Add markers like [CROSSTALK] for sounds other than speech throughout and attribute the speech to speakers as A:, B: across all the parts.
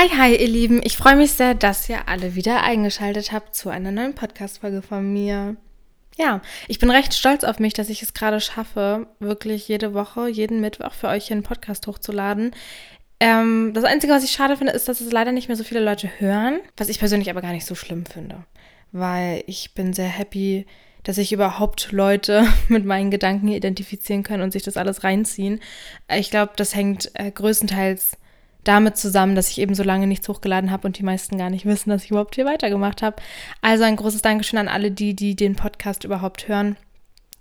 A: Hi, hi, ihr Lieben. Ich freue mich sehr, dass ihr alle wieder eingeschaltet habt zu einer neuen Podcast-Folge von mir. Ja, ich bin recht stolz auf mich, dass ich es gerade schaffe, wirklich jede Woche, jeden Mittwoch für euch hier einen Podcast hochzuladen. Ähm, das Einzige, was ich schade finde, ist, dass es leider nicht mehr so viele Leute hören, was ich persönlich aber gar nicht so schlimm finde, weil ich bin sehr happy, dass sich überhaupt Leute [LAUGHS] mit meinen Gedanken identifizieren können und sich das alles reinziehen. Ich glaube, das hängt äh, größtenteils damit zusammen, dass ich eben so lange nichts hochgeladen habe und die meisten gar nicht wissen, dass ich überhaupt hier weitergemacht habe. Also ein großes Dankeschön an alle die, die den Podcast überhaupt hören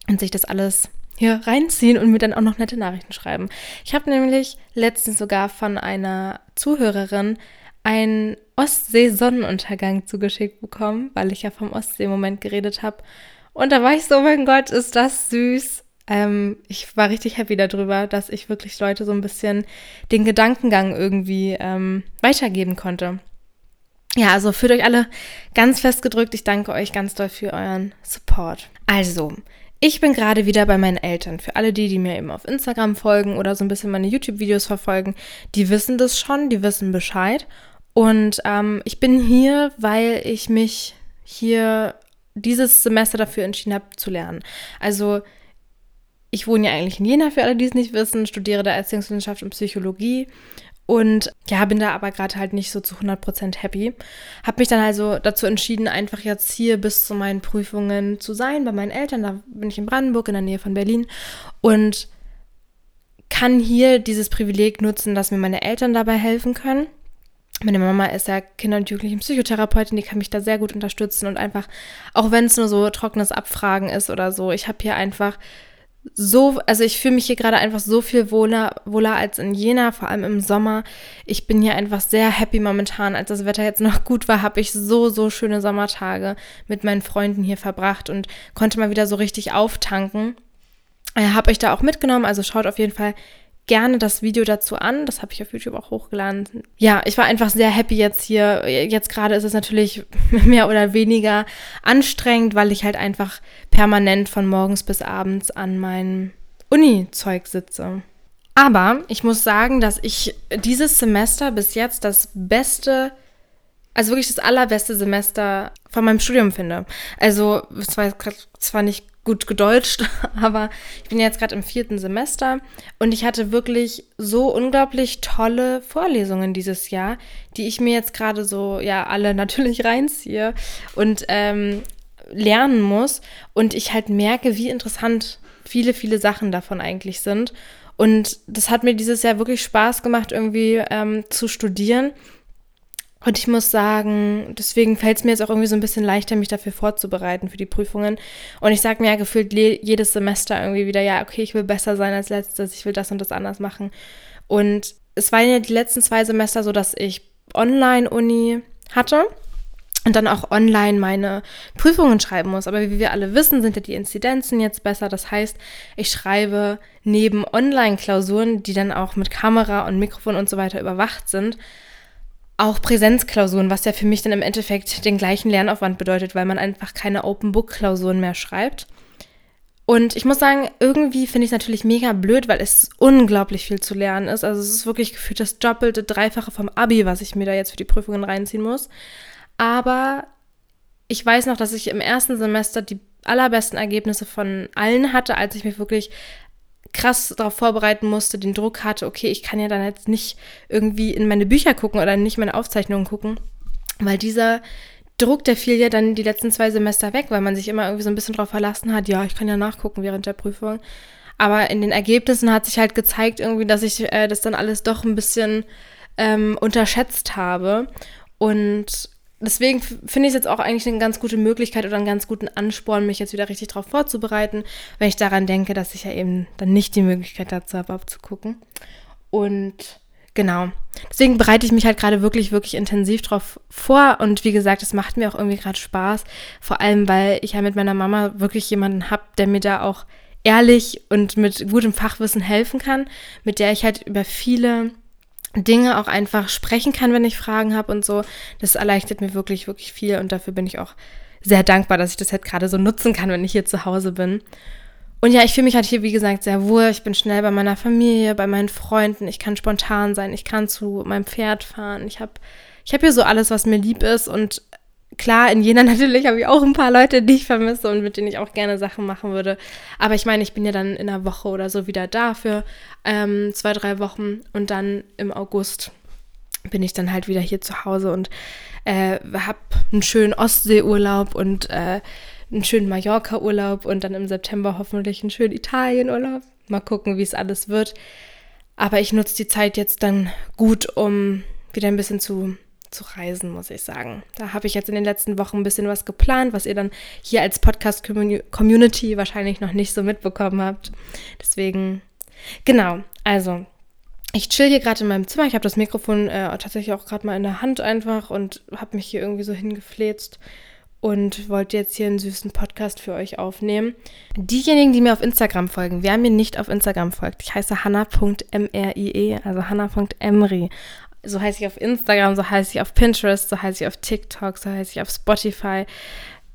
A: und sich das alles hier reinziehen und mir dann auch noch nette Nachrichten schreiben. Ich habe nämlich letztens sogar von einer Zuhörerin einen Ostsee-Sonnenuntergang zugeschickt bekommen, weil ich ja vom Ostsee-Moment geredet habe. Und da war ich so, mein Gott, ist das süß. Ähm, ich war richtig happy darüber, dass ich wirklich Leute so ein bisschen den Gedankengang irgendwie ähm, weitergeben konnte. Ja, also fühlt euch alle ganz fest gedrückt. Ich danke euch ganz doll für euren Support. Also, ich bin gerade wieder bei meinen Eltern. Für alle die, die mir eben auf Instagram folgen oder so ein bisschen meine YouTube-Videos verfolgen, die wissen das schon, die wissen Bescheid. Und ähm, ich bin hier, weil ich mich hier dieses Semester dafür entschieden habe zu lernen. Also ich wohne ja eigentlich in Jena, für alle, die es nicht wissen, studiere da Erziehungswissenschaft und Psychologie und ja, bin da aber gerade halt nicht so zu 100% happy. Habe mich dann also dazu entschieden, einfach jetzt hier bis zu meinen Prüfungen zu sein, bei meinen Eltern. Da bin ich in Brandenburg, in der Nähe von Berlin. Und kann hier dieses Privileg nutzen, dass mir meine Eltern dabei helfen können. Meine Mama ist ja Kinder- und Jugendlichen Psychotherapeutin, die kann mich da sehr gut unterstützen und einfach, auch wenn es nur so trockenes Abfragen ist oder so, ich habe hier einfach so, also ich fühle mich hier gerade einfach so viel wohler, wohler als in Jena, vor allem im Sommer. Ich bin hier einfach sehr happy momentan. Als das Wetter jetzt noch gut war, habe ich so, so schöne Sommertage mit meinen Freunden hier verbracht und konnte mal wieder so richtig auftanken. Äh, habe ich da auch mitgenommen, also schaut auf jeden Fall gerne das Video dazu an. Das habe ich auf YouTube auch hochgeladen. Ja, ich war einfach sehr happy jetzt hier. Jetzt gerade ist es natürlich [LAUGHS] mehr oder weniger anstrengend, weil ich halt einfach permanent von morgens bis abends an meinem Uni-Zeug sitze. Aber ich muss sagen, dass ich dieses Semester bis jetzt das beste, also wirklich das allerbeste Semester von meinem Studium finde. Also, es war zwar nicht gut gedeutscht, [LAUGHS] aber ich bin jetzt gerade im vierten Semester und ich hatte wirklich so unglaublich tolle Vorlesungen dieses Jahr, die ich mir jetzt gerade so, ja, alle [LAUGHS] natürlich reinziehe und ähm, lernen muss und ich halt merke, wie interessant viele, viele Sachen davon eigentlich sind. Und das hat mir dieses Jahr wirklich Spaß gemacht, irgendwie ähm, zu studieren und ich muss sagen, deswegen fällt es mir jetzt auch irgendwie so ein bisschen leichter, mich dafür vorzubereiten für die Prüfungen. Und ich sage mir ja gefühlt jedes Semester irgendwie wieder, ja, okay, ich will besser sein als letztes, ich will das und das anders machen. Und es waren ja die letzten zwei Semester so, dass ich Online-Uni hatte und dann auch online meine Prüfungen schreiben muss. Aber wie wir alle wissen, sind ja die Inzidenzen jetzt besser. Das heißt, ich schreibe neben Online-Klausuren, die dann auch mit Kamera und Mikrofon und so weiter überwacht sind, auch Präsenzklausuren, was ja für mich dann im Endeffekt den gleichen Lernaufwand bedeutet, weil man einfach keine Open-Book-Klausuren mehr schreibt. Und ich muss sagen, irgendwie finde ich es natürlich mega blöd, weil es unglaublich viel zu lernen ist. Also es ist wirklich gefühlt das doppelte, dreifache vom Abi, was ich mir da jetzt für die Prüfungen reinziehen muss. Aber ich weiß noch, dass ich im ersten Semester die allerbesten Ergebnisse von allen hatte, als ich mich wirklich krass darauf vorbereiten musste, den Druck hatte, okay, ich kann ja dann jetzt nicht irgendwie in meine Bücher gucken oder nicht meine Aufzeichnungen gucken, weil dieser Druck, der fiel ja dann die letzten zwei Semester weg, weil man sich immer irgendwie so ein bisschen darauf verlassen hat, ja, ich kann ja nachgucken während der Prüfung. Aber in den Ergebnissen hat sich halt gezeigt irgendwie, dass ich äh, das dann alles doch ein bisschen ähm, unterschätzt habe. Und deswegen finde ich es jetzt auch eigentlich eine ganz gute Möglichkeit oder einen ganz guten Ansporn, mich jetzt wieder richtig darauf vorzubereiten, wenn ich daran denke, dass ich ja eben dann nicht die Möglichkeit dazu habe, abzugucken. Und genau. Deswegen bereite ich mich halt gerade wirklich, wirklich intensiv drauf vor. Und wie gesagt, es macht mir auch irgendwie gerade Spaß. Vor allem, weil ich ja mit meiner Mama wirklich jemanden habe, der mir da auch ehrlich und mit gutem Fachwissen helfen kann, mit der ich halt über viele Dinge auch einfach sprechen kann, wenn ich Fragen habe und so. Das erleichtert mir wirklich, wirklich viel und dafür bin ich auch sehr dankbar, dass ich das halt gerade so nutzen kann, wenn ich hier zu Hause bin. Und ja, ich fühle mich halt hier, wie gesagt, sehr wohl. Ich bin schnell bei meiner Familie, bei meinen Freunden. Ich kann spontan sein. Ich kann zu meinem Pferd fahren. Ich habe ich hab hier so alles, was mir lieb ist. Und klar, in Jena [LAUGHS] natürlich habe ich auch ein paar Leute, die ich vermisse und mit denen ich auch gerne Sachen machen würde. Aber ich meine, ich bin ja dann in einer Woche oder so wieder da für ähm, zwei, drei Wochen. Und dann im August bin ich dann halt wieder hier zu Hause und äh, habe einen schönen Ostseeurlaub und äh, einen schönen Mallorca-Urlaub und dann im September hoffentlich einen schönen Italien-Urlaub. Mal gucken, wie es alles wird. Aber ich nutze die Zeit jetzt dann gut, um wieder ein bisschen zu, zu reisen, muss ich sagen. Da habe ich jetzt in den letzten Wochen ein bisschen was geplant, was ihr dann hier als Podcast-Community wahrscheinlich noch nicht so mitbekommen habt. Deswegen, genau, also ich chill hier gerade in meinem Zimmer. Ich habe das Mikrofon äh, tatsächlich auch gerade mal in der Hand einfach und habe mich hier irgendwie so hingefläzt und wollte jetzt hier einen süßen Podcast für euch aufnehmen. Diejenigen, die mir auf Instagram folgen, wer mir nicht auf Instagram folgt, ich heiße hanna.mrie, also hanna.emri. So heiße ich auf Instagram, so heiße ich auf Pinterest, so heiße ich auf TikTok, so heiße ich auf Spotify.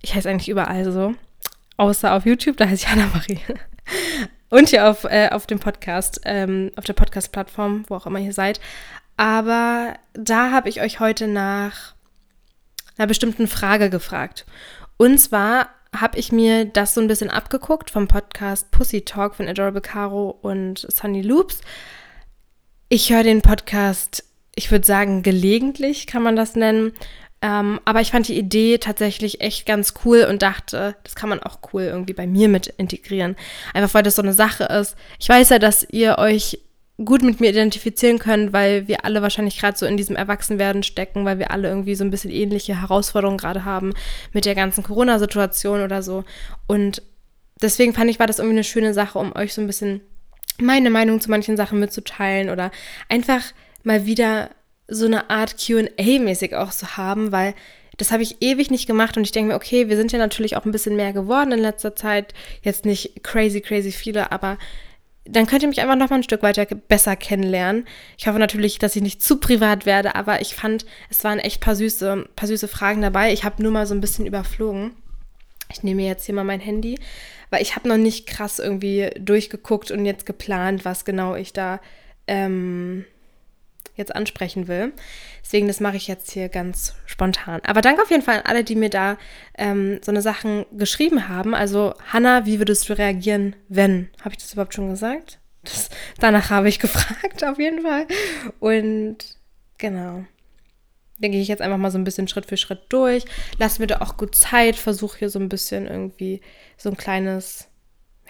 A: Ich heiße eigentlich überall so. Außer auf YouTube, da heiße ich Hanna Marie. [LAUGHS] Und hier auf, äh, auf dem Podcast, ähm, auf der Podcast-Plattform, wo auch immer ihr seid. Aber da habe ich euch heute nach einer bestimmten Frage gefragt. Und zwar habe ich mir das so ein bisschen abgeguckt vom Podcast Pussy Talk von Adorable Caro und Sunny Loops. Ich höre den Podcast, ich würde sagen, gelegentlich kann man das nennen. Ähm, aber ich fand die Idee tatsächlich echt ganz cool und dachte, das kann man auch cool irgendwie bei mir mit integrieren. Einfach weil das so eine Sache ist. Ich weiß ja, dass ihr euch gut mit mir identifizieren können, weil wir alle wahrscheinlich gerade so in diesem Erwachsenwerden stecken, weil wir alle irgendwie so ein bisschen ähnliche Herausforderungen gerade haben mit der ganzen Corona-Situation oder so. Und deswegen fand ich, war das irgendwie eine schöne Sache, um euch so ein bisschen meine Meinung zu manchen Sachen mitzuteilen oder einfach mal wieder so eine Art QA-mäßig auch zu haben, weil das habe ich ewig nicht gemacht und ich denke mir, okay, wir sind ja natürlich auch ein bisschen mehr geworden in letzter Zeit. Jetzt nicht crazy, crazy viele, aber dann könnt ihr mich einfach noch mal ein Stück weiter besser kennenlernen. Ich hoffe natürlich, dass ich nicht zu privat werde, aber ich fand, es waren echt paar süße, paar süße Fragen dabei. Ich habe nur mal so ein bisschen überflogen. Ich nehme jetzt hier mal mein Handy, weil ich habe noch nicht krass irgendwie durchgeguckt und jetzt geplant, was genau ich da ähm, jetzt ansprechen will. Deswegen, das mache ich jetzt hier ganz spontan. Aber danke auf jeden Fall an alle, die mir da ähm, so eine Sachen geschrieben haben. Also, Hanna, wie würdest du reagieren, wenn? Habe ich das überhaupt schon gesagt? Das, danach habe ich [LAUGHS] gefragt, auf jeden Fall. Und genau. Dann gehe ich jetzt einfach mal so ein bisschen Schritt für Schritt durch. Lass mir da auch gut Zeit. Versuche hier so ein bisschen irgendwie so ein kleines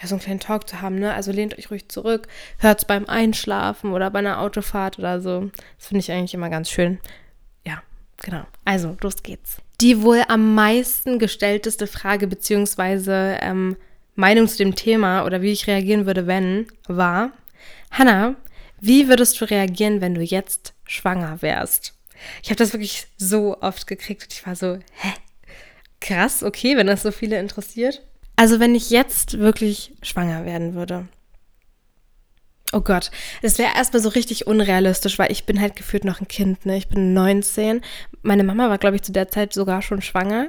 A: ja, so einen kleinen Talk zu haben, ne? Also lehnt euch ruhig zurück, hört es beim Einschlafen oder bei einer Autofahrt oder so. Das finde ich eigentlich immer ganz schön. Ja, genau. Also, los geht's. Die wohl am meisten gestellteste Frage beziehungsweise ähm, Meinung zu dem Thema oder wie ich reagieren würde, wenn, war, Hannah, wie würdest du reagieren, wenn du jetzt schwanger wärst? Ich habe das wirklich so oft gekriegt und ich war so, hä? Krass, okay, wenn das so viele interessiert. Also wenn ich jetzt wirklich schwanger werden würde. Oh Gott, das wäre erstmal so richtig unrealistisch, weil ich bin halt gefühlt noch ein Kind, ne? Ich bin 19. Meine Mama war, glaube ich, zu der Zeit sogar schon schwanger.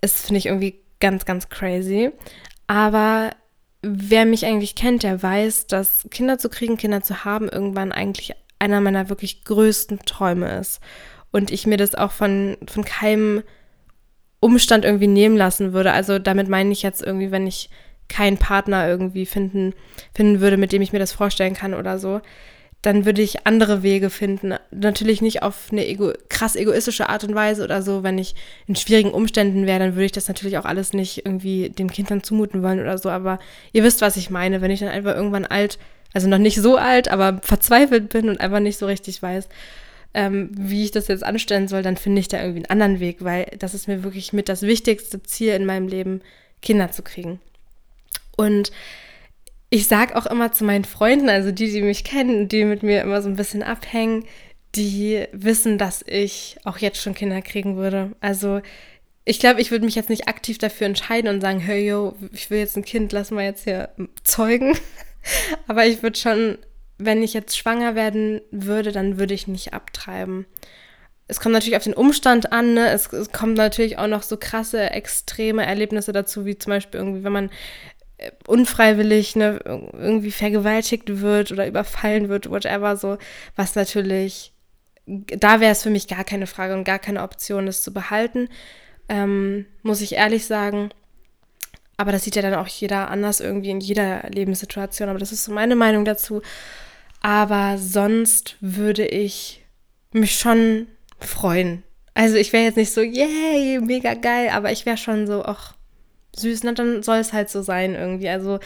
A: Das finde ich irgendwie ganz, ganz crazy. Aber wer mich eigentlich kennt, der weiß, dass Kinder zu kriegen, Kinder zu haben, irgendwann eigentlich einer meiner wirklich größten Träume ist. Und ich mir das auch von, von keinem Umstand irgendwie nehmen lassen würde. Also damit meine ich jetzt irgendwie, wenn ich keinen Partner irgendwie finden, finden würde, mit dem ich mir das vorstellen kann oder so, dann würde ich andere Wege finden. Natürlich nicht auf eine ego krass egoistische Art und Weise oder so. Wenn ich in schwierigen Umständen wäre, dann würde ich das natürlich auch alles nicht irgendwie dem Kind dann zumuten wollen oder so. Aber ihr wisst, was ich meine. Wenn ich dann einfach irgendwann alt, also noch nicht so alt, aber verzweifelt bin und einfach nicht so richtig weiß, ähm, wie ich das jetzt anstellen soll, dann finde ich da irgendwie einen anderen Weg, weil das ist mir wirklich mit das wichtigste Ziel in meinem Leben, Kinder zu kriegen. Und ich sage auch immer zu meinen Freunden, also die, die mich kennen, die mit mir immer so ein bisschen abhängen, die wissen, dass ich auch jetzt schon Kinder kriegen würde. Also ich glaube, ich würde mich jetzt nicht aktiv dafür entscheiden und sagen, hey yo, ich will jetzt ein Kind, lass mal jetzt hier zeugen. [LAUGHS] Aber ich würde schon wenn ich jetzt schwanger werden würde, dann würde ich nicht abtreiben. Es kommt natürlich auf den Umstand an, ne? es, es kommt natürlich auch noch so krasse, extreme Erlebnisse dazu, wie zum Beispiel irgendwie, wenn man äh, unfreiwillig ne, irgendwie vergewaltigt wird oder überfallen wird, whatever, so, was natürlich, da wäre es für mich gar keine Frage und gar keine Option, das zu behalten, ähm, muss ich ehrlich sagen. Aber das sieht ja dann auch jeder anders irgendwie in jeder Lebenssituation. Aber das ist so meine Meinung dazu. Aber sonst würde ich mich schon freuen. Also ich wäre jetzt nicht so, yay, mega geil, aber ich wäre schon so, ach, süß, na, dann soll es halt so sein irgendwie. Also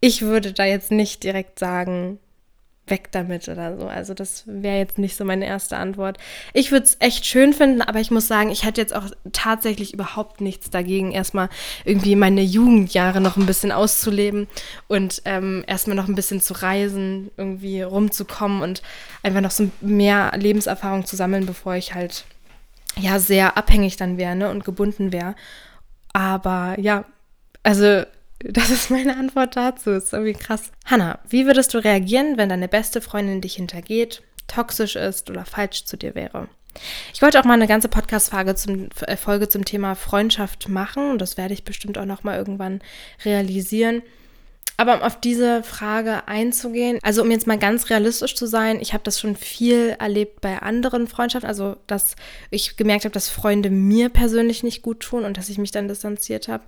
A: ich würde da jetzt nicht direkt sagen, weg damit oder so. Also das wäre jetzt nicht so meine erste Antwort. Ich würde es echt schön finden, aber ich muss sagen, ich hätte jetzt auch tatsächlich überhaupt nichts dagegen, erstmal irgendwie meine Jugendjahre noch ein bisschen auszuleben und ähm, erstmal noch ein bisschen zu reisen, irgendwie rumzukommen und einfach noch so mehr Lebenserfahrung zu sammeln, bevor ich halt ja sehr abhängig dann wäre ne, und gebunden wäre. Aber ja, also das ist meine Antwort dazu. Ist irgendwie krass. Hanna, wie würdest du reagieren, wenn deine beste Freundin dich hintergeht, toxisch ist oder falsch zu dir wäre? Ich wollte auch mal eine ganze Podcast-Folge zum, äh, Folge zum Thema Freundschaft machen. Das werde ich bestimmt auch noch mal irgendwann realisieren. Aber um auf diese Frage einzugehen, also um jetzt mal ganz realistisch zu sein, ich habe das schon viel erlebt bei anderen Freundschaften, also dass ich gemerkt habe, dass Freunde mir persönlich nicht gut tun und dass ich mich dann distanziert habe.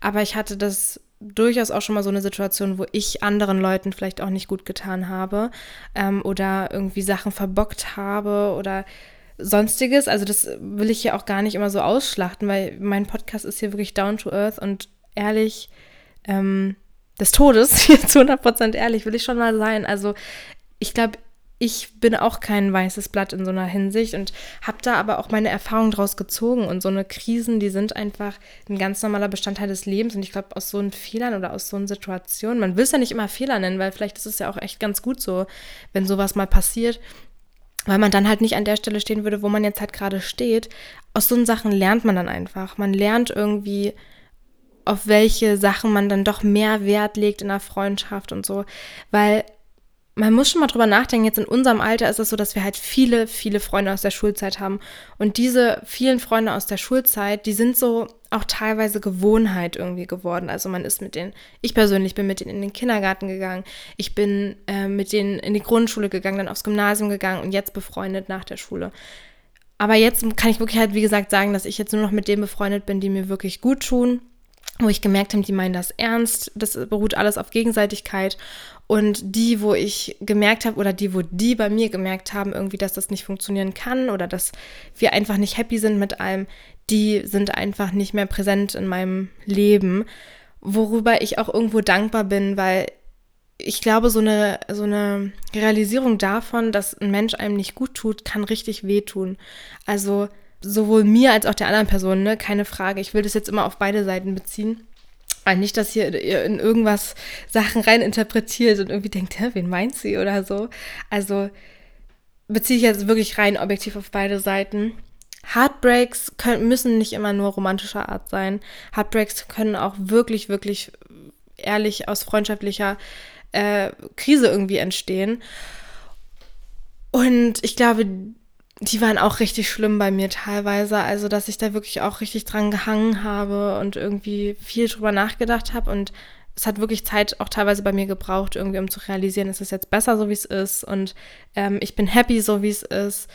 A: Aber ich hatte das durchaus auch schon mal so eine Situation, wo ich anderen Leuten vielleicht auch nicht gut getan habe ähm, oder irgendwie Sachen verbockt habe oder sonstiges. Also das will ich hier auch gar nicht immer so ausschlachten, weil mein Podcast ist hier wirklich down to earth und ehrlich ähm, des Todes, [LAUGHS] hier zu 100% ehrlich, will ich schon mal sein. Also ich glaube, ich bin auch kein weißes Blatt in so einer Hinsicht und habe da aber auch meine Erfahrungen draus gezogen. Und so eine Krisen, die sind einfach ein ganz normaler Bestandteil des Lebens. Und ich glaube, aus so einen Fehlern oder aus so einer Situation, man will es ja nicht immer Fehler nennen, weil vielleicht ist es ja auch echt ganz gut so, wenn sowas mal passiert, weil man dann halt nicht an der Stelle stehen würde, wo man jetzt halt gerade steht. Aus so Sachen lernt man dann einfach. Man lernt irgendwie, auf welche Sachen man dann doch mehr Wert legt in der Freundschaft und so. Weil man muss schon mal drüber nachdenken, jetzt in unserem Alter ist es so, dass wir halt viele, viele Freunde aus der Schulzeit haben. Und diese vielen Freunde aus der Schulzeit, die sind so auch teilweise Gewohnheit irgendwie geworden. Also man ist mit denen, ich persönlich bin mit denen in den Kindergarten gegangen, ich bin äh, mit denen in die Grundschule gegangen, dann aufs Gymnasium gegangen und jetzt befreundet nach der Schule. Aber jetzt kann ich wirklich halt, wie gesagt, sagen, dass ich jetzt nur noch mit denen befreundet bin, die mir wirklich gut tun wo ich gemerkt habe, die meinen das ernst. Das beruht alles auf Gegenseitigkeit. Und die, wo ich gemerkt habe, oder die, wo die bei mir gemerkt haben, irgendwie, dass das nicht funktionieren kann oder dass wir einfach nicht happy sind mit allem, die sind einfach nicht mehr präsent in meinem Leben. Worüber ich auch irgendwo dankbar bin, weil ich glaube, so eine, so eine Realisierung davon, dass ein Mensch einem nicht gut tut, kann richtig wehtun. Also sowohl mir als auch der anderen Person, ne? keine Frage. Ich will das jetzt immer auf beide Seiten beziehen. Nicht, dass ihr in irgendwas Sachen rein interpretiert und irgendwie denkt, hä, wen meint sie oder so. Also beziehe ich jetzt wirklich rein objektiv auf beide Seiten. Heartbreaks können, müssen nicht immer nur romantischer Art sein. Heartbreaks können auch wirklich, wirklich ehrlich aus freundschaftlicher äh, Krise irgendwie entstehen. Und ich glaube, die waren auch richtig schlimm bei mir teilweise. Also, dass ich da wirklich auch richtig dran gehangen habe und irgendwie viel drüber nachgedacht habe. Und es hat wirklich Zeit auch teilweise bei mir gebraucht, irgendwie, um zu realisieren, es ist jetzt besser, so wie es ist. Und ähm, ich bin happy, so wie es ist.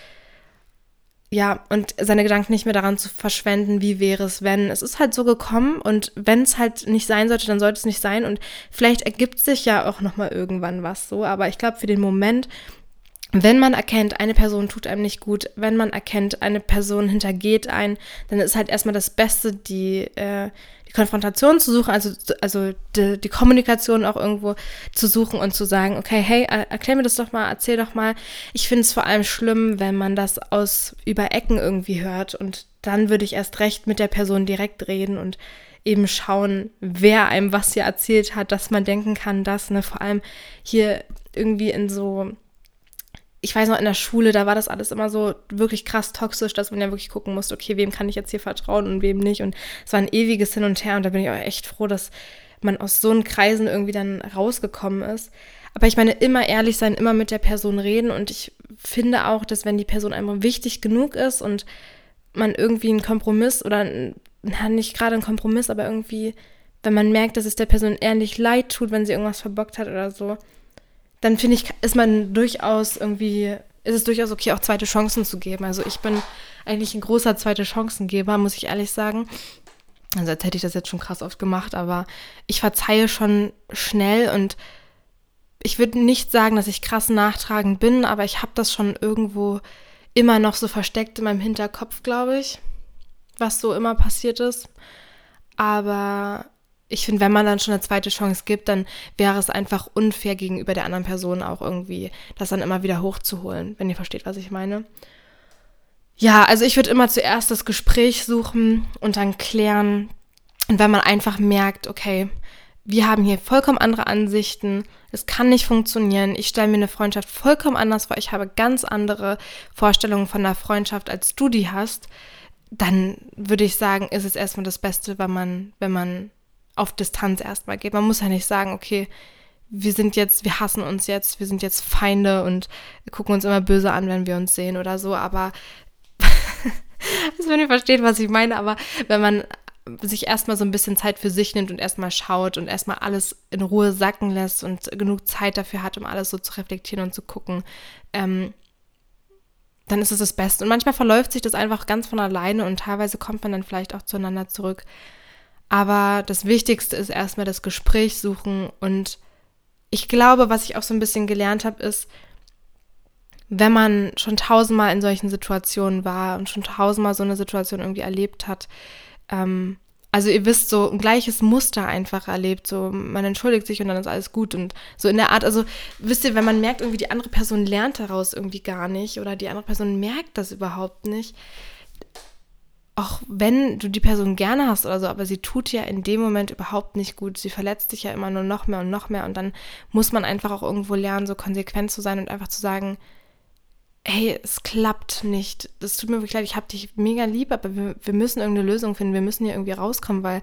A: Ja, und seine Gedanken nicht mehr daran zu verschwenden, wie wäre es, wenn. Es ist halt so gekommen und wenn es halt nicht sein sollte, dann sollte es nicht sein. Und vielleicht ergibt sich ja auch nochmal irgendwann was so. Aber ich glaube, für den Moment wenn man erkennt, eine Person tut einem nicht gut, wenn man erkennt, eine Person hintergeht ein, dann ist halt erstmal das Beste, die, äh, die Konfrontation zu suchen, also, also die, die, Kommunikation auch irgendwo zu suchen und zu sagen, okay, hey, erklär mir das doch mal, erzähl doch mal. Ich finde es vor allem schlimm, wenn man das aus über Ecken irgendwie hört und dann würde ich erst recht mit der Person direkt reden und eben schauen, wer einem was hier erzählt hat, dass man denken kann, dass, ne, vor allem hier irgendwie in so ich weiß noch in der Schule, da war das alles immer so wirklich krass toxisch, dass man ja wirklich gucken musste, okay, wem kann ich jetzt hier vertrauen und wem nicht. Und es war ein ewiges Hin und Her und da bin ich auch echt froh, dass man aus so einen Kreisen irgendwie dann rausgekommen ist. Aber ich meine, immer ehrlich sein, immer mit der Person reden und ich finde auch, dass wenn die Person einfach wichtig genug ist und man irgendwie einen Kompromiss oder na, nicht gerade einen Kompromiss, aber irgendwie wenn man merkt, dass es der Person ehrlich leid tut, wenn sie irgendwas verbockt hat oder so, dann finde ich, ist man durchaus irgendwie, ist es durchaus okay, auch zweite Chancen zu geben. Also ich bin eigentlich ein großer zweite Chancengeber, muss ich ehrlich sagen. Also als hätte ich das jetzt schon krass oft gemacht, aber ich verzeihe schon schnell und ich würde nicht sagen, dass ich krass nachtragend bin, aber ich habe das schon irgendwo immer noch so versteckt in meinem Hinterkopf, glaube ich, was so immer passiert ist. Aber ich finde, wenn man dann schon eine zweite Chance gibt, dann wäre es einfach unfair gegenüber der anderen Person auch irgendwie, das dann immer wieder hochzuholen, wenn ihr versteht, was ich meine. Ja, also ich würde immer zuerst das Gespräch suchen und dann klären. Und wenn man einfach merkt, okay, wir haben hier vollkommen andere Ansichten, es kann nicht funktionieren, ich stelle mir eine Freundschaft vollkommen anders vor, ich habe ganz andere Vorstellungen von einer Freundschaft, als du die hast, dann würde ich sagen, ist es erstmal das Beste, wenn man, wenn man auf Distanz erstmal geht. Man muss ja nicht sagen, okay, wir sind jetzt, wir hassen uns jetzt, wir sind jetzt Feinde und gucken uns immer böse an, wenn wir uns sehen oder so, aber [LAUGHS] also wenn ihr versteht, was ich meine, aber wenn man sich erstmal so ein bisschen Zeit für sich nimmt und erstmal schaut und erstmal alles in Ruhe sacken lässt und genug Zeit dafür hat, um alles so zu reflektieren und zu gucken, ähm, dann ist es das Beste. Und manchmal verläuft sich das einfach ganz von alleine und teilweise kommt man dann vielleicht auch zueinander zurück. Aber das Wichtigste ist erstmal das Gespräch suchen. Und ich glaube, was ich auch so ein bisschen gelernt habe, ist, wenn man schon tausendmal in solchen Situationen war und schon tausendmal so eine Situation irgendwie erlebt hat, ähm, also ihr wisst, so ein gleiches Muster einfach erlebt, so man entschuldigt sich und dann ist alles gut. Und so in der Art, also wisst ihr, wenn man merkt, irgendwie die andere Person lernt daraus irgendwie gar nicht oder die andere Person merkt das überhaupt nicht, auch wenn du die Person gerne hast oder so, aber sie tut ja in dem Moment überhaupt nicht gut. Sie verletzt dich ja immer nur noch mehr und noch mehr und dann muss man einfach auch irgendwo lernen, so konsequent zu sein und einfach zu sagen, hey, es klappt nicht. Das tut mir wirklich leid, ich habe dich mega lieb, aber wir, wir müssen irgendeine Lösung finden. Wir müssen hier irgendwie rauskommen, weil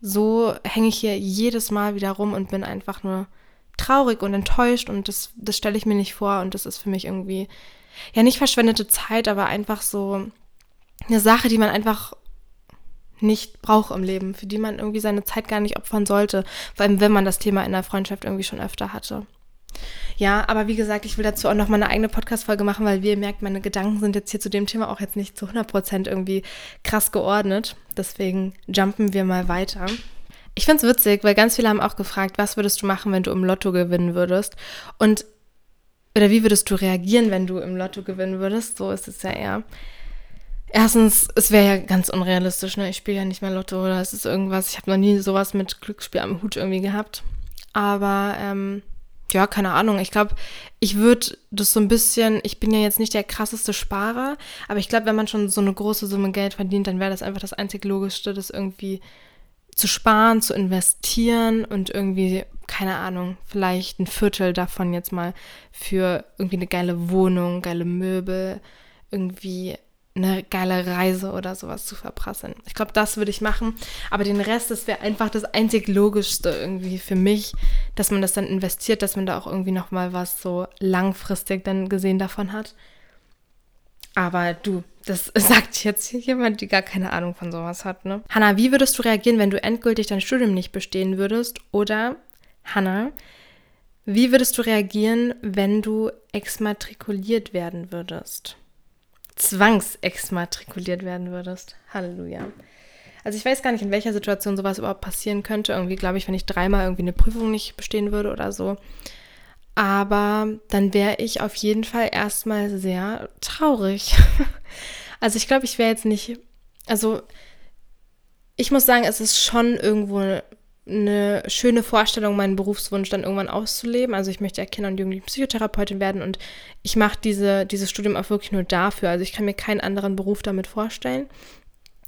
A: so hänge ich hier jedes Mal wieder rum und bin einfach nur traurig und enttäuscht und das, das stelle ich mir nicht vor und das ist für mich irgendwie, ja, nicht verschwendete Zeit, aber einfach so eine Sache, die man einfach nicht braucht im Leben, für die man irgendwie seine Zeit gar nicht opfern sollte, vor allem wenn man das Thema in der Freundschaft irgendwie schon öfter hatte. Ja, aber wie gesagt, ich will dazu auch noch mal eine eigene Podcast-Folge machen, weil wie ihr merkt, meine Gedanken sind jetzt hier zu dem Thema auch jetzt nicht zu 100% irgendwie krass geordnet. Deswegen jumpen wir mal weiter. Ich finde es witzig, weil ganz viele haben auch gefragt, was würdest du machen, wenn du im Lotto gewinnen würdest? Und, oder wie würdest du reagieren, wenn du im Lotto gewinnen würdest? So ist es ja eher. Erstens, es wäre ja ganz unrealistisch, ne? Ich spiele ja nicht mehr Lotto oder es ist irgendwas. Ich habe noch nie sowas mit Glücksspiel am Hut irgendwie gehabt. Aber ähm, ja, keine Ahnung. Ich glaube, ich würde das so ein bisschen, ich bin ja jetzt nicht der krasseste Sparer, aber ich glaube, wenn man schon so eine große Summe Geld verdient, dann wäre das einfach das einzig Logischste, das irgendwie zu sparen, zu investieren und irgendwie, keine Ahnung, vielleicht ein Viertel davon jetzt mal für irgendwie eine geile Wohnung, geile Möbel, irgendwie eine geile Reise oder sowas zu verprasseln. Ich glaube, das würde ich machen. Aber den Rest, das wäre einfach das einzig Logischste irgendwie für mich, dass man das dann investiert, dass man da auch irgendwie nochmal was so langfristig dann gesehen davon hat. Aber du, das [LAUGHS] sagt jetzt jemand, die gar keine Ahnung von sowas hat, ne? Hanna, wie würdest du reagieren, wenn du endgültig dein Studium nicht bestehen würdest? Oder, Hanna, wie würdest du reagieren, wenn du exmatrikuliert werden würdest? Zwangsexmatrikuliert werden würdest. Halleluja. Also ich weiß gar nicht, in welcher Situation sowas überhaupt passieren könnte. Irgendwie glaube ich, wenn ich dreimal irgendwie eine Prüfung nicht bestehen würde oder so. Aber dann wäre ich auf jeden Fall erstmal sehr traurig. [LAUGHS] also ich glaube, ich wäre jetzt nicht. Also ich muss sagen, es ist schon irgendwo eine schöne Vorstellung, meinen Berufswunsch dann irgendwann auszuleben. Also ich möchte ja Kinder- und Jugendliche Psychotherapeutin werden und ich mache diese, dieses Studium auch wirklich nur dafür. Also ich kann mir keinen anderen Beruf damit vorstellen.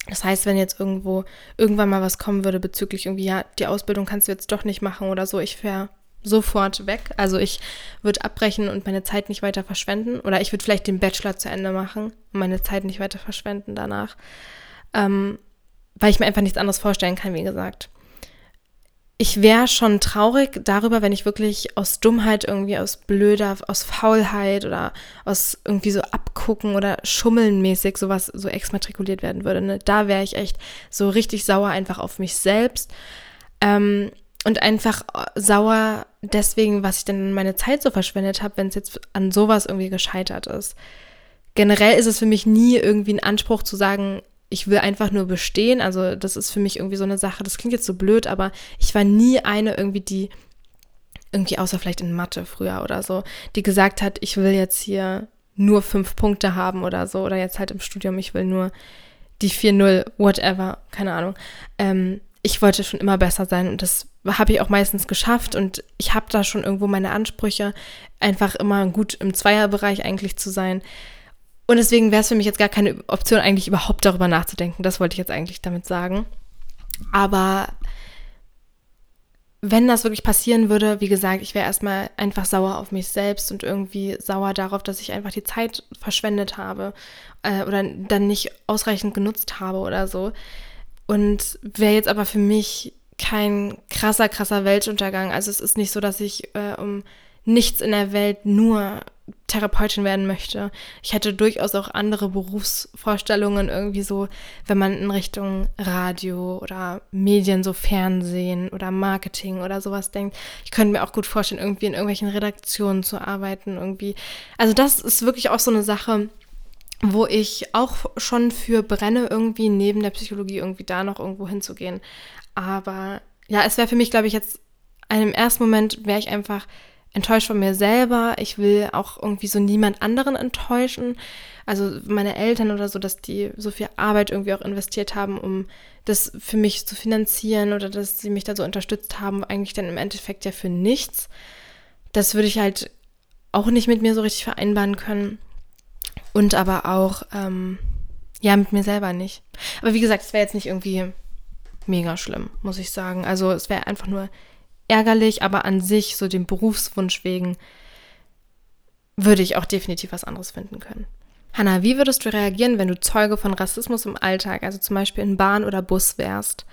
A: Das heißt, wenn jetzt irgendwo irgendwann mal was kommen würde bezüglich irgendwie, ja, die Ausbildung kannst du jetzt doch nicht machen oder so, ich wäre sofort weg. Also ich würde abbrechen und meine Zeit nicht weiter verschwenden. Oder ich würde vielleicht den Bachelor zu Ende machen und meine Zeit nicht weiter verschwenden danach. Ähm, weil ich mir einfach nichts anderes vorstellen kann, wie gesagt ich wäre schon traurig darüber, wenn ich wirklich aus Dummheit irgendwie, aus Blöder, aus Faulheit oder aus irgendwie so Abgucken oder Schummeln mäßig sowas so exmatrikuliert werden würde. Ne? Da wäre ich echt so richtig sauer einfach auf mich selbst. Ähm, und einfach sauer deswegen, was ich denn meine Zeit so verschwendet habe, wenn es jetzt an sowas irgendwie gescheitert ist. Generell ist es für mich nie irgendwie ein Anspruch zu sagen, ich will einfach nur bestehen. Also das ist für mich irgendwie so eine Sache, das klingt jetzt so blöd, aber ich war nie eine irgendwie, die irgendwie außer vielleicht in Mathe früher oder so, die gesagt hat, ich will jetzt hier nur fünf Punkte haben oder so, oder jetzt halt im Studium, ich will nur die 4-0, whatever, keine Ahnung. Ähm, ich wollte schon immer besser sein und das habe ich auch meistens geschafft und ich habe da schon irgendwo meine Ansprüche, einfach immer gut im Zweierbereich eigentlich zu sein. Und deswegen wäre es für mich jetzt gar keine Option, eigentlich überhaupt darüber nachzudenken. Das wollte ich jetzt eigentlich damit sagen. Aber wenn das wirklich passieren würde, wie gesagt, ich wäre erstmal einfach sauer auf mich selbst und irgendwie sauer darauf, dass ich einfach die Zeit verschwendet habe äh, oder dann nicht ausreichend genutzt habe oder so. Und wäre jetzt aber für mich kein krasser, krasser Weltuntergang. Also es ist nicht so, dass ich äh, um nichts in der Welt nur Therapeutin werden möchte. Ich hätte durchaus auch andere Berufsvorstellungen, irgendwie so, wenn man in Richtung Radio oder Medien, so Fernsehen oder Marketing oder sowas denkt. Ich könnte mir auch gut vorstellen, irgendwie in irgendwelchen Redaktionen zu arbeiten, irgendwie. Also das ist wirklich auch so eine Sache, wo ich auch schon für brenne, irgendwie neben der Psychologie irgendwie da noch irgendwo hinzugehen. Aber ja, es wäre für mich, glaube ich, jetzt im ersten Moment wäre ich einfach enttäuscht von mir selber. Ich will auch irgendwie so niemand anderen enttäuschen. Also meine Eltern oder so, dass die so viel Arbeit irgendwie auch investiert haben, um das für mich zu finanzieren oder dass sie mich da so unterstützt haben, eigentlich dann im Endeffekt ja für nichts. Das würde ich halt auch nicht mit mir so richtig vereinbaren können. Und aber auch, ähm, ja, mit mir selber nicht. Aber wie gesagt, es wäre jetzt nicht irgendwie mega schlimm, muss ich sagen. Also es wäre einfach nur ärgerlich, aber an sich, so dem Berufswunsch wegen, würde ich auch definitiv was anderes finden können. Hanna, wie würdest du reagieren, wenn du Zeuge von Rassismus im Alltag, also zum Beispiel in Bahn oder Bus wärst?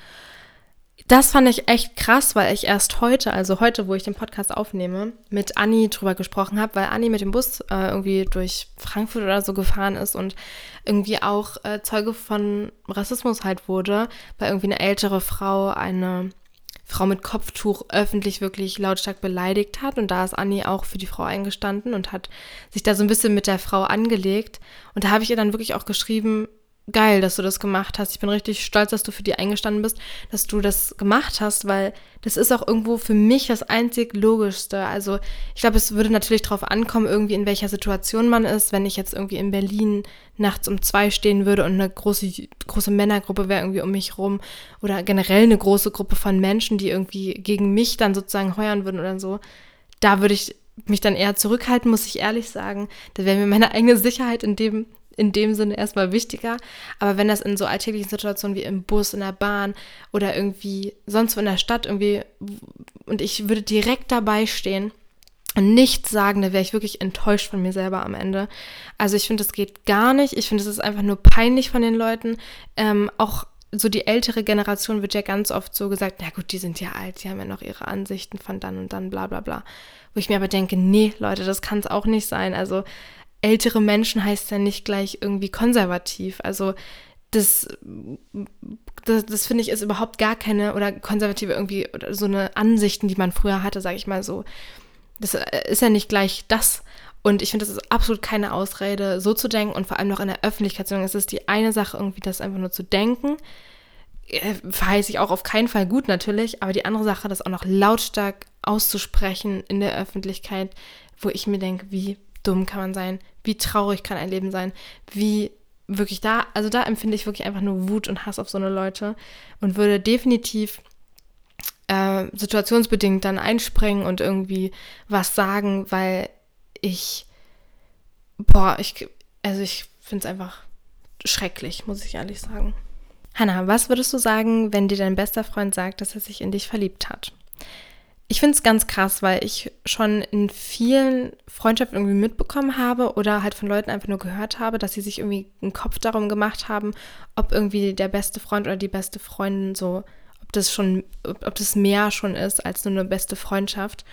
A: Das fand ich echt krass, weil ich erst heute, also heute, wo ich den Podcast aufnehme, mit Anni drüber gesprochen habe, weil Anni mit dem Bus äh, irgendwie durch Frankfurt oder so gefahren ist und irgendwie auch äh, Zeuge von Rassismus halt wurde, weil irgendwie eine ältere Frau eine Frau mit Kopftuch öffentlich wirklich lautstark beleidigt hat. Und da ist Anni auch für die Frau eingestanden und hat sich da so ein bisschen mit der Frau angelegt. Und da habe ich ihr dann wirklich auch geschrieben, geil, dass du das gemacht hast. Ich bin richtig stolz, dass du für die eingestanden bist, dass du das gemacht hast, weil das ist auch irgendwo für mich das einzig Logischste. Also ich glaube, es würde natürlich darauf ankommen, irgendwie in welcher Situation man ist. Wenn ich jetzt irgendwie in Berlin nachts um zwei stehen würde und eine große, große Männergruppe wäre irgendwie um mich rum oder generell eine große Gruppe von Menschen, die irgendwie gegen mich dann sozusagen heuern würden oder so, da würde ich mich dann eher zurückhalten, muss ich ehrlich sagen. Da wäre mir meine eigene Sicherheit in dem in dem Sinne erstmal wichtiger. Aber wenn das in so alltäglichen Situationen wie im Bus, in der Bahn oder irgendwie sonst wo in der Stadt irgendwie und ich würde direkt dabei stehen und nichts sagen, da wäre ich wirklich enttäuscht von mir selber am Ende. Also ich finde, das geht gar nicht. Ich finde, es ist einfach nur peinlich von den Leuten. Ähm, auch so die ältere Generation wird ja ganz oft so gesagt, na gut, die sind ja alt, die haben ja noch ihre Ansichten von dann und dann, bla bla bla. Wo ich mir aber denke, nee, Leute, das kann es auch nicht sein. Also ältere Menschen heißt ja nicht gleich irgendwie konservativ. Also das, das, das finde ich ist überhaupt gar keine oder konservative irgendwie oder so eine Ansichten, die man früher hatte, sage ich mal so. Das äh, ist ja nicht gleich das. Und ich finde, das ist absolut keine Ausrede, so zu denken und vor allem noch in der Öffentlichkeit zu denken. Es ist die eine Sache, irgendwie das einfach nur zu denken. Äh, verheiße ich auch auf keinen Fall gut natürlich, aber die andere Sache, das auch noch lautstark auszusprechen in der Öffentlichkeit, wo ich mir denke, wie dumm kann man sein, wie traurig kann ein Leben sein, wie wirklich da, also da empfinde ich wirklich einfach nur Wut und Hass auf so eine Leute und würde definitiv äh, situationsbedingt dann einspringen und irgendwie was sagen, weil ich, boah, ich, also ich finde es einfach schrecklich, muss ich ehrlich sagen. Hanna, was würdest du sagen, wenn dir dein bester Freund sagt, dass er sich in dich verliebt hat? Ich finde es ganz krass, weil ich schon in vielen Freundschaften irgendwie mitbekommen habe oder halt von Leuten einfach nur gehört habe, dass sie sich irgendwie einen Kopf darum gemacht haben, ob irgendwie der beste Freund oder die beste Freundin so, ob das schon, ob das mehr schon ist als nur eine beste Freundschaft.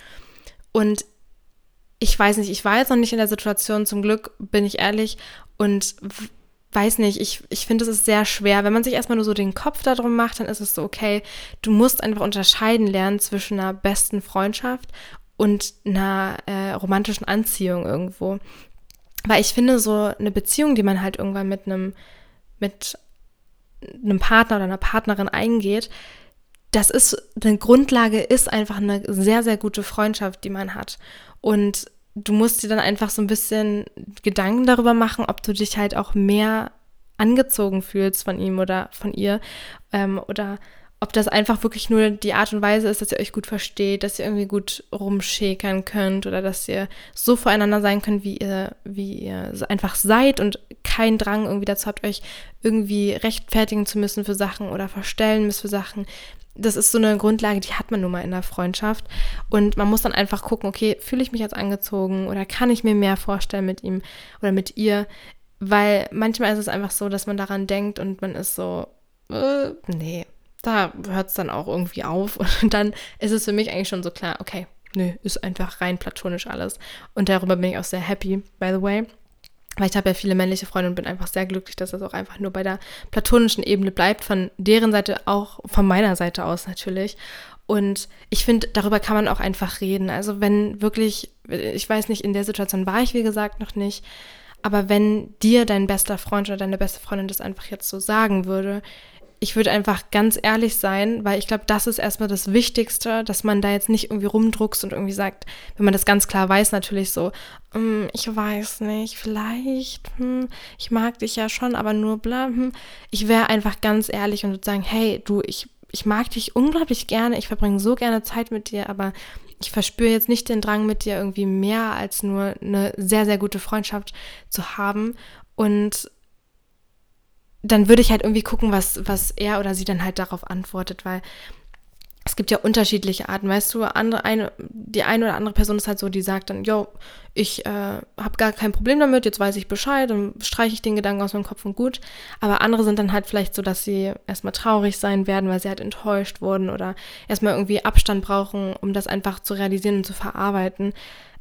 A: Und ich weiß nicht, ich war jetzt noch nicht in der Situation, zum Glück bin ich ehrlich. Und weiß nicht, ich, ich finde, es ist sehr schwer. Wenn man sich erstmal nur so den Kopf darum macht, dann ist es so, okay, du musst einfach unterscheiden lernen zwischen einer besten Freundschaft und einer äh, romantischen Anziehung irgendwo. Weil ich finde, so eine Beziehung, die man halt irgendwann mit einem, mit einem Partner oder einer Partnerin eingeht, das ist, eine Grundlage ist einfach eine sehr, sehr gute Freundschaft, die man hat. Und du musst dir dann einfach so ein bisschen Gedanken darüber machen, ob du dich halt auch mehr angezogen fühlst von ihm oder von ihr ähm, oder ob das einfach wirklich nur die Art und Weise ist, dass ihr euch gut versteht, dass ihr irgendwie gut rumschäkern könnt oder dass ihr so voreinander sein könnt, wie ihr, wie ihr einfach seid und keinen Drang irgendwie dazu habt, euch irgendwie rechtfertigen zu müssen für Sachen oder verstellen müsst für Sachen das ist so eine Grundlage, die hat man nun mal in der Freundschaft. Und man muss dann einfach gucken, okay, fühle ich mich jetzt angezogen oder kann ich mir mehr vorstellen mit ihm oder mit ihr? Weil manchmal ist es einfach so, dass man daran denkt und man ist so, äh, nee, da hört es dann auch irgendwie auf. [LAUGHS] Und dann ist es für mich eigentlich schon so klar, okay, nö, ist einfach rein platonisch alles. Und darüber bin ich auch sehr happy, by the way. Weil ich habe ja viele männliche Freunde und bin einfach sehr glücklich, dass das auch einfach nur bei der platonischen Ebene bleibt, von deren Seite auch, von meiner Seite aus natürlich. Und ich finde, darüber kann man auch einfach reden. Also wenn wirklich, ich weiß nicht, in der Situation war ich, wie gesagt, noch nicht, aber wenn dir dein bester Freund oder deine beste Freundin das einfach jetzt so sagen würde, ich würde einfach ganz ehrlich sein, weil ich glaube, das ist erstmal das Wichtigste, dass man da jetzt nicht irgendwie rumdruckst und irgendwie sagt, wenn man das ganz klar weiß, natürlich so, hm, ich weiß nicht, vielleicht, hm, ich mag dich ja schon, aber nur bla. Hm. Ich wäre einfach ganz ehrlich und würde sagen, hey, du, ich, ich mag dich unglaublich gerne, ich verbringe so gerne Zeit mit dir, aber ich verspüre jetzt nicht den Drang mit dir irgendwie mehr als nur eine sehr, sehr gute Freundschaft zu haben. Und dann würde ich halt irgendwie gucken, was, was er oder sie dann halt darauf antwortet, weil es gibt ja unterschiedliche Arten, weißt du, andere, eine, die eine oder andere Person ist halt so, die sagt dann, yo, ich äh, habe gar kein Problem damit, jetzt weiß ich Bescheid und streiche ich den Gedanken aus meinem Kopf und gut. Aber andere sind dann halt vielleicht so, dass sie erstmal traurig sein werden, weil sie halt enttäuscht wurden oder erstmal irgendwie Abstand brauchen, um das einfach zu realisieren und zu verarbeiten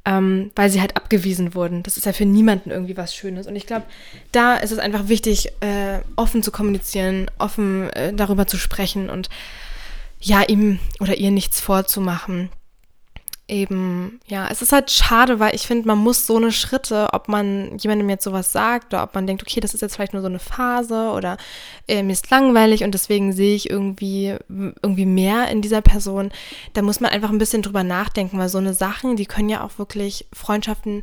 A: ähm, weil sie halt abgewiesen wurden. Das ist ja für niemanden irgendwie was Schönes. Und ich glaube, da ist es einfach wichtig, äh, offen zu kommunizieren, offen äh, darüber zu sprechen und ja, ihm oder ihr nichts vorzumachen eben, ja, es ist halt schade, weil ich finde, man muss so eine Schritte, ob man jemandem jetzt sowas sagt oder ob man denkt, okay, das ist jetzt vielleicht nur so eine Phase oder äh, mir ist langweilig und deswegen sehe ich irgendwie, irgendwie mehr in dieser Person, da muss man einfach ein bisschen drüber nachdenken, weil so eine Sachen, die können ja auch wirklich Freundschaften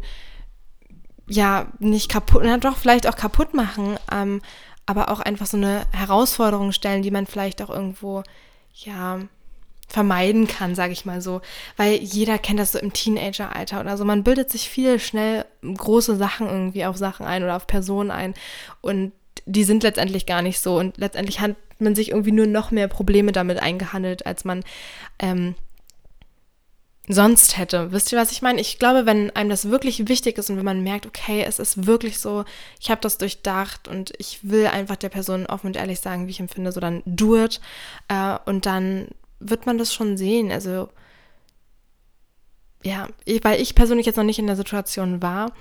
A: ja nicht kaputt, na doch, vielleicht auch kaputt machen, ähm, aber auch einfach so eine Herausforderung stellen, die man vielleicht auch irgendwo, ja, vermeiden kann, sage ich mal so. Weil jeder kennt das so im Teenageralter oder so. Man bildet sich viel schnell große Sachen irgendwie auf Sachen ein oder auf Personen ein. Und die sind letztendlich gar nicht so. Und letztendlich hat man sich irgendwie nur noch mehr Probleme damit eingehandelt, als man ähm, sonst hätte. Wisst ihr, was ich meine? Ich glaube, wenn einem das wirklich wichtig ist und wenn man merkt, okay, es ist wirklich so, ich habe das durchdacht und ich will einfach der Person offen und ehrlich sagen, wie ich empfinde, so dann do it. Äh, und dann wird man das schon sehen. Also, ja, weil ich persönlich jetzt noch nicht in der Situation war,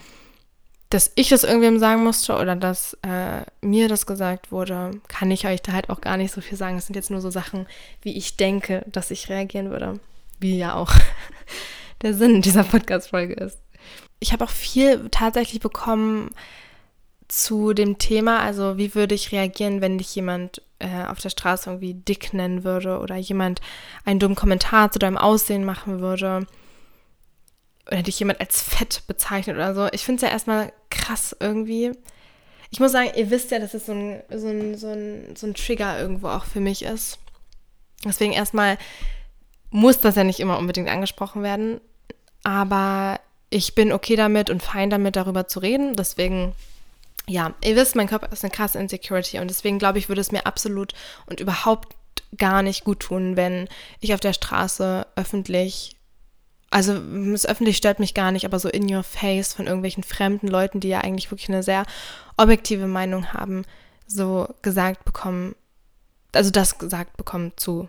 A: dass ich das irgendwem sagen musste oder dass äh, mir das gesagt wurde, kann ich euch da halt auch gar nicht so viel sagen. Es sind jetzt nur so Sachen, wie ich denke, dass ich reagieren würde. Wie ja auch [LAUGHS] der Sinn dieser Podcast-Folge ist. Ich habe auch viel tatsächlich bekommen zu dem Thema, also wie würde ich reagieren, wenn dich jemand äh, auf der Straße irgendwie dick nennen würde oder jemand einen dummen Kommentar zu deinem Aussehen machen würde oder dich jemand als fett bezeichnet oder so. Ich finde es ja erstmal krass irgendwie. Ich muss sagen, ihr wisst ja, dass es so ein, so ein, so ein, so ein Trigger irgendwo auch für mich ist. Deswegen erstmal muss das ja nicht immer unbedingt angesprochen werden, aber ich bin okay damit und fein damit, darüber zu reden. Deswegen ja, ihr wisst, mein Körper ist eine krasse Insecurity und deswegen glaube ich, würde es mir absolut und überhaupt gar nicht gut tun, wenn ich auf der Straße öffentlich, also es öffentlich stört mich gar nicht, aber so in your face von irgendwelchen fremden Leuten, die ja eigentlich wirklich eine sehr objektive Meinung haben, so gesagt bekommen, also das gesagt bekommen zu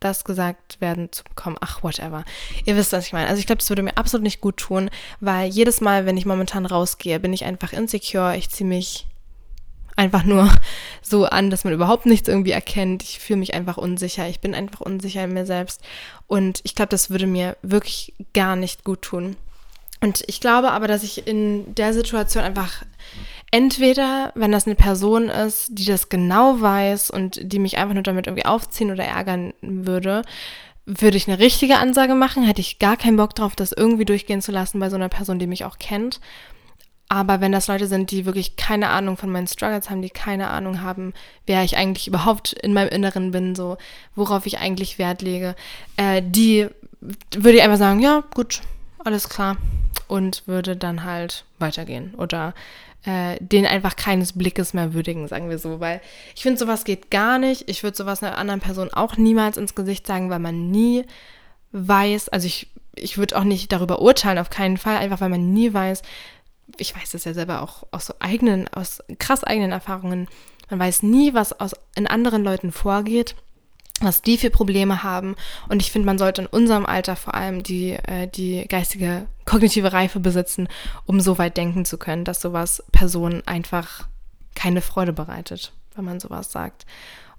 A: das gesagt werden zu bekommen. Ach, whatever. Ihr wisst, was ich meine. Also ich glaube, das würde mir absolut nicht gut tun, weil jedes Mal, wenn ich momentan rausgehe, bin ich einfach insecure. Ich ziehe mich einfach nur [LAUGHS] so an, dass man überhaupt nichts irgendwie erkennt. Ich fühle mich einfach unsicher. Ich bin einfach unsicher in mir selbst. Und ich glaube, das würde mir wirklich gar nicht gut tun. Und ich glaube aber, dass ich in der Situation einfach entweder, wenn das eine Person ist, die das genau weiß und die mich einfach nur damit irgendwie aufziehen oder ärgern würde, würde ich eine richtige Ansage machen, hätte ich gar keinen Bock drauf, das irgendwie durchgehen zu lassen bei so einer Person, die mich auch kennt. Aber wenn das Leute sind, die wirklich keine Ahnung von meinen Struggles haben, die keine Ahnung haben, wer ich eigentlich überhaupt in meinem Inneren bin, so worauf ich eigentlich Wert lege, äh, die würde ich einfach sagen, ja, gut, alles klar. Und würde dann halt weitergehen. Oder äh, den einfach keines Blickes mehr würdigen, sagen wir so. Weil ich finde, sowas geht gar nicht. Ich würde sowas einer anderen Person auch niemals ins Gesicht sagen, weil man nie weiß, also ich, ich würde auch nicht darüber urteilen, auf keinen Fall, einfach weil man nie weiß, ich weiß das ja selber auch aus so eigenen, aus krass eigenen Erfahrungen, man weiß nie, was aus, in anderen Leuten vorgeht was die für Probleme haben. Und ich finde, man sollte in unserem Alter vor allem die, äh, die geistige, kognitive Reife besitzen, um so weit denken zu können, dass sowas Personen einfach keine Freude bereitet, wenn man sowas sagt.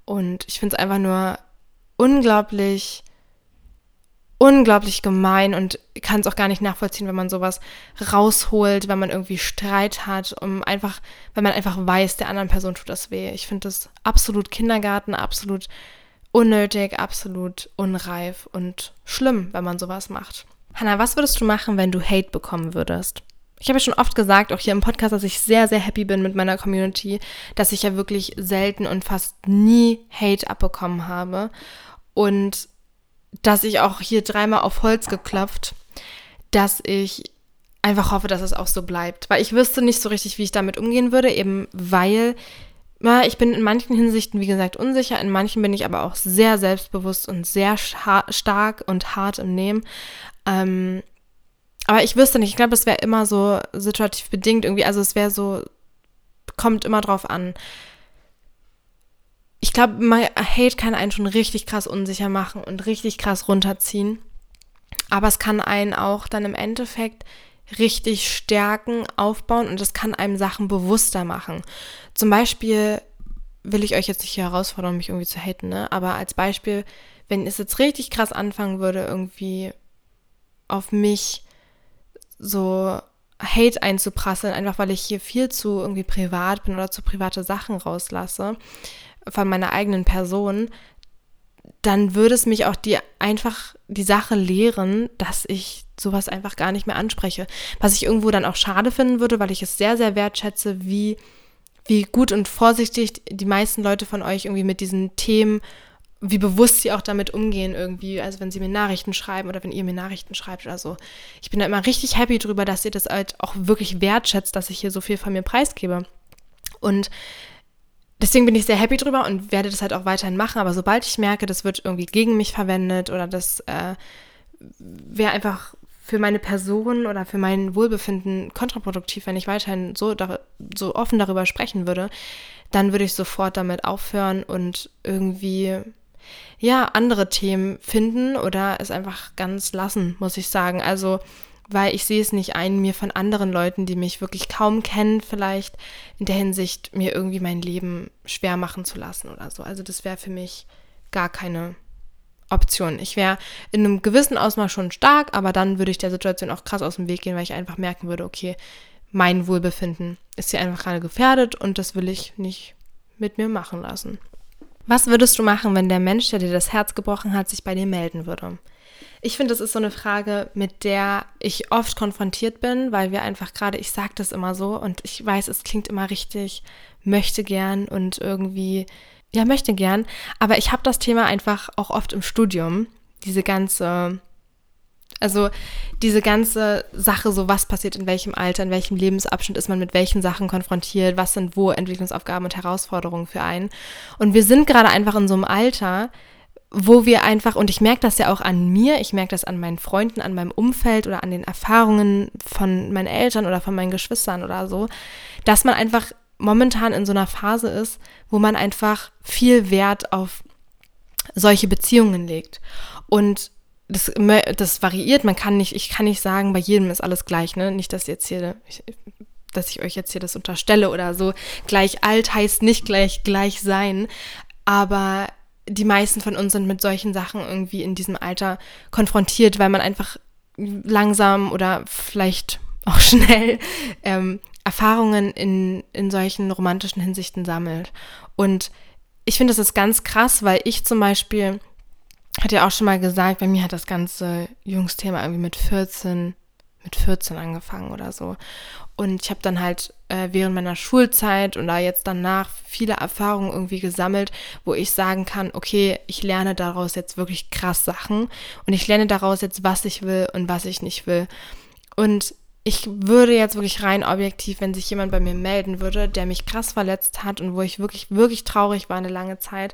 A: Und ich finde es einfach nur unglaublich, unglaublich gemein und kann es auch gar nicht nachvollziehen, wenn man sowas rausholt, wenn man irgendwie Streit hat, um einfach, wenn man einfach weiß, der anderen Person tut das weh. Ich finde das absolut Kindergarten, absolut unnötig, absolut unreif und schlimm, wenn man sowas macht. Hannah, was würdest du machen, wenn du Hate bekommen würdest? Ich habe ja schon oft gesagt, auch hier im Podcast, dass ich sehr, sehr happy bin mit meiner Community, dass ich ja wirklich selten und fast nie Hate abbekommen habe und dass ich auch hier dreimal auf Holz geklopft, dass ich einfach hoffe, dass es auch so bleibt, weil ich wüsste nicht so richtig, wie ich damit umgehen würde, eben weil ich bin in manchen Hinsichten, wie gesagt, unsicher, in manchen bin ich aber auch sehr selbstbewusst und sehr stark und hart im Nehmen. Ähm, aber ich wüsste nicht, ich glaube, es wäre immer so situativ bedingt irgendwie, also es wäre so, kommt immer drauf an. Ich glaube, Hate kann einen schon richtig krass unsicher machen und richtig krass runterziehen. Aber es kann einen auch dann im Endeffekt richtig stärken, aufbauen und das kann einem Sachen bewusster machen. Zum Beispiel will ich euch jetzt nicht herausfordern, mich irgendwie zu haten, ne? aber als Beispiel, wenn es jetzt richtig krass anfangen würde, irgendwie auf mich so Hate einzuprasseln, einfach weil ich hier viel zu irgendwie privat bin oder zu private Sachen rauslasse von meiner eigenen Person, dann würde es mich auch die einfach die Sache lehren, dass ich sowas einfach gar nicht mehr anspreche. Was ich irgendwo dann auch schade finden würde, weil ich es sehr, sehr wertschätze, wie, wie gut und vorsichtig die meisten Leute von euch irgendwie mit diesen Themen, wie bewusst sie auch damit umgehen irgendwie. Also wenn sie mir Nachrichten schreiben oder wenn ihr mir Nachrichten schreibt oder so. Ich bin da immer richtig happy drüber, dass ihr das halt auch wirklich wertschätzt, dass ich hier so viel von mir preisgebe. Und deswegen bin ich sehr happy drüber und werde das halt auch weiterhin machen. Aber sobald ich merke, das wird irgendwie gegen mich verwendet oder das äh, wäre einfach für meine Person oder für mein Wohlbefinden kontraproduktiv, wenn ich weiterhin so, so offen darüber sprechen würde, dann würde ich sofort damit aufhören und irgendwie ja andere Themen finden oder es einfach ganz lassen, muss ich sagen. Also weil ich sehe es nicht ein, mir von anderen Leuten, die mich wirklich kaum kennen, vielleicht in der Hinsicht mir irgendwie mein Leben schwer machen zu lassen oder so. Also das wäre für mich gar keine Option. Ich wäre in einem gewissen Ausmaß schon stark, aber dann würde ich der Situation auch krass aus dem Weg gehen, weil ich einfach merken würde, okay, mein Wohlbefinden ist hier einfach gerade gefährdet und das will ich nicht mit mir machen lassen. Was würdest du machen, wenn der Mensch, der dir das Herz gebrochen hat, sich bei dir melden würde? Ich finde, das ist so eine Frage, mit der ich oft konfrontiert bin, weil wir einfach gerade, ich sage das immer so und ich weiß, es klingt immer richtig, möchte gern und irgendwie, ja, möchte gern, aber ich habe das Thema einfach auch oft im Studium, diese ganze, also diese ganze Sache, so was passiert in welchem Alter, in welchem Lebensabschnitt ist man mit welchen Sachen konfrontiert, was sind wo Entwicklungsaufgaben und Herausforderungen für einen. Und wir sind gerade einfach in so einem Alter, wo wir einfach, und ich merke das ja auch an mir, ich merke das an meinen Freunden, an meinem Umfeld oder an den Erfahrungen von meinen Eltern oder von meinen Geschwistern oder so, dass man einfach momentan in so einer Phase ist, wo man einfach viel Wert auf solche Beziehungen legt. Und das, das variiert, man kann nicht, ich kann nicht sagen, bei jedem ist alles gleich, ne? Nicht, dass jetzt hier, ich, dass ich euch jetzt hier das unterstelle oder so. Gleich alt heißt nicht gleich gleich sein, aber die meisten von uns sind mit solchen Sachen irgendwie in diesem Alter konfrontiert, weil man einfach langsam oder vielleicht [LAUGHS] auch schnell ähm, Erfahrungen in, in solchen romantischen Hinsichten sammelt. Und ich finde, das ist ganz krass, weil ich zum Beispiel, hat ja auch schon mal gesagt, bei mir hat das ganze Jungsthema irgendwie mit 14, mit 14 angefangen oder so. Und ich habe dann halt äh, während meiner Schulzeit und da jetzt danach viele Erfahrungen irgendwie gesammelt, wo ich sagen kann, okay, ich lerne daraus jetzt wirklich krass Sachen und ich lerne daraus jetzt, was ich will und was ich nicht will. Und ich würde jetzt wirklich rein objektiv, wenn sich jemand bei mir melden würde, der mich krass verletzt hat und wo ich wirklich, wirklich traurig war eine lange Zeit,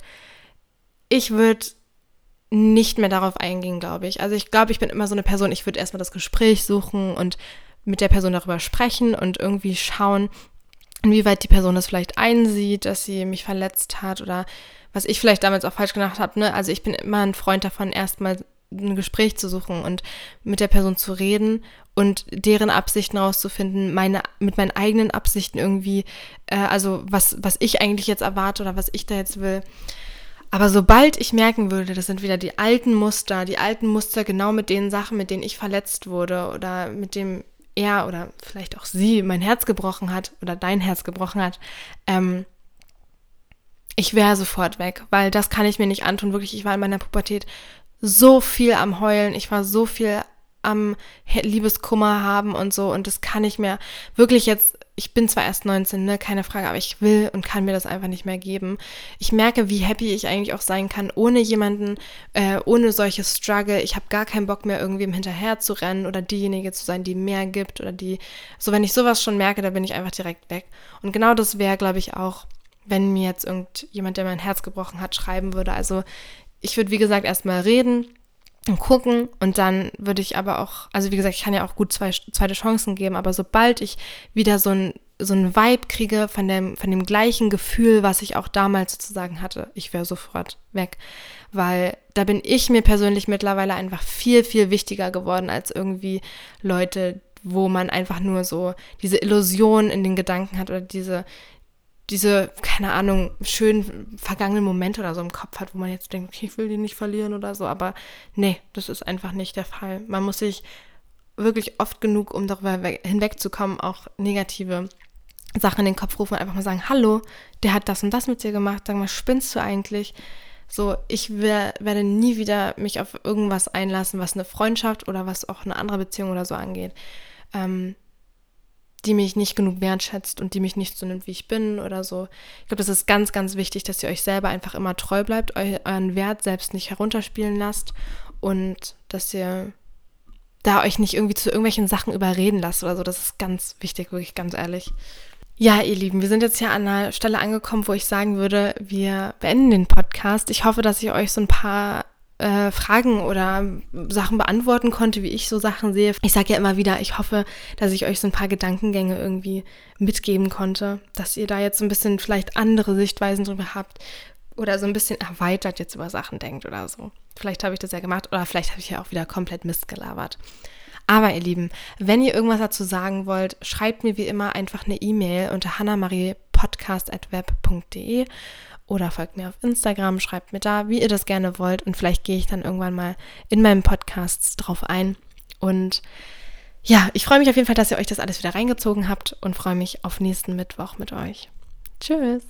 A: ich würde nicht mehr darauf eingehen, glaube ich. Also ich glaube, ich bin immer so eine Person, ich würde erstmal das Gespräch suchen und mit der Person darüber sprechen und irgendwie schauen, inwieweit die Person das vielleicht einsieht, dass sie mich verletzt hat oder was ich vielleicht damals auch falsch gemacht habe. Ne? Also ich bin immer ein Freund davon, erstmal ein Gespräch zu suchen und mit der Person zu reden und deren Absichten rauszufinden, meine, mit meinen eigenen Absichten irgendwie, äh, also was, was ich eigentlich jetzt erwarte oder was ich da jetzt will. Aber sobald ich merken würde, das sind wieder die alten Muster, die alten Muster genau mit den Sachen, mit denen ich verletzt wurde oder mit dem er oder vielleicht auch sie mein Herz gebrochen hat oder dein Herz gebrochen hat, ähm, ich wäre sofort weg, weil das kann ich mir nicht antun. Wirklich, ich war in meiner Pubertät so viel am Heulen, ich war so viel am Liebeskummer haben und so und das kann ich mir wirklich jetzt, ich bin zwar erst 19, ne, keine Frage, aber ich will und kann mir das einfach nicht mehr geben. Ich merke, wie happy ich eigentlich auch sein kann, ohne jemanden, äh, ohne solches Struggle. Ich habe gar keinen Bock mehr, irgendwem hinterher zu rennen oder diejenige zu sein, die mehr gibt oder die, so wenn ich sowas schon merke, da bin ich einfach direkt weg. Und genau das wäre, glaube ich, auch, wenn mir jetzt irgendjemand, der mein Herz gebrochen hat, schreiben würde. Also ich würde, wie gesagt, erstmal reden und gucken und dann würde ich aber auch, also wie gesagt, ich kann ja auch gut zwei, zweite Chancen geben, aber sobald ich wieder so ein so ein Vibe kriege von dem, von dem gleichen Gefühl, was ich auch damals sozusagen hatte, ich wäre sofort weg. Weil da bin ich mir persönlich mittlerweile einfach viel, viel wichtiger geworden als irgendwie Leute, wo man einfach nur so diese Illusion in den Gedanken hat oder diese, diese, keine Ahnung, schönen vergangenen Momente oder so im Kopf hat, wo man jetzt denkt, okay, ich will die nicht verlieren oder so. Aber nee, das ist einfach nicht der Fall. Man muss sich wirklich oft genug, um darüber hinwegzukommen, auch negative Sachen in den Kopf rufen und einfach mal sagen, hallo, der hat das und das mit dir gemacht, sag mal, spinnst du eigentlich? So, ich werde nie wieder mich auf irgendwas einlassen, was eine Freundschaft oder was auch eine andere Beziehung oder so angeht. Ähm, die mich nicht genug wertschätzt und die mich nicht so nimmt, wie ich bin oder so. Ich glaube, das ist ganz, ganz wichtig, dass ihr euch selber einfach immer treu bleibt, euren Wert selbst nicht herunterspielen lasst und dass ihr da euch nicht irgendwie zu irgendwelchen Sachen überreden lasst oder so. Das ist ganz wichtig, wirklich ganz ehrlich. Ja, ihr Lieben, wir sind jetzt hier an einer Stelle angekommen, wo ich sagen würde, wir beenden den Podcast. Ich hoffe, dass ich euch so ein paar äh, Fragen oder Sachen beantworten konnte, wie ich so Sachen sehe. Ich sage ja immer wieder, ich hoffe, dass ich euch so ein paar Gedankengänge irgendwie mitgeben konnte, dass ihr da jetzt so ein bisschen vielleicht andere Sichtweisen drüber habt oder so ein bisschen erweitert jetzt über Sachen denkt oder so. Vielleicht habe ich das ja gemacht oder vielleicht habe ich ja auch wieder komplett Mist gelabert. Aber ihr Lieben, wenn ihr irgendwas dazu sagen wollt, schreibt mir wie immer einfach eine E-Mail unter hannamariepodcast.web.de oder folgt mir auf Instagram, schreibt mir da, wie ihr das gerne wollt und vielleicht gehe ich dann irgendwann mal in meinem Podcast drauf ein. Und ja, ich freue mich auf jeden Fall, dass ihr euch das alles wieder reingezogen habt und freue mich auf nächsten Mittwoch mit euch. Tschüss.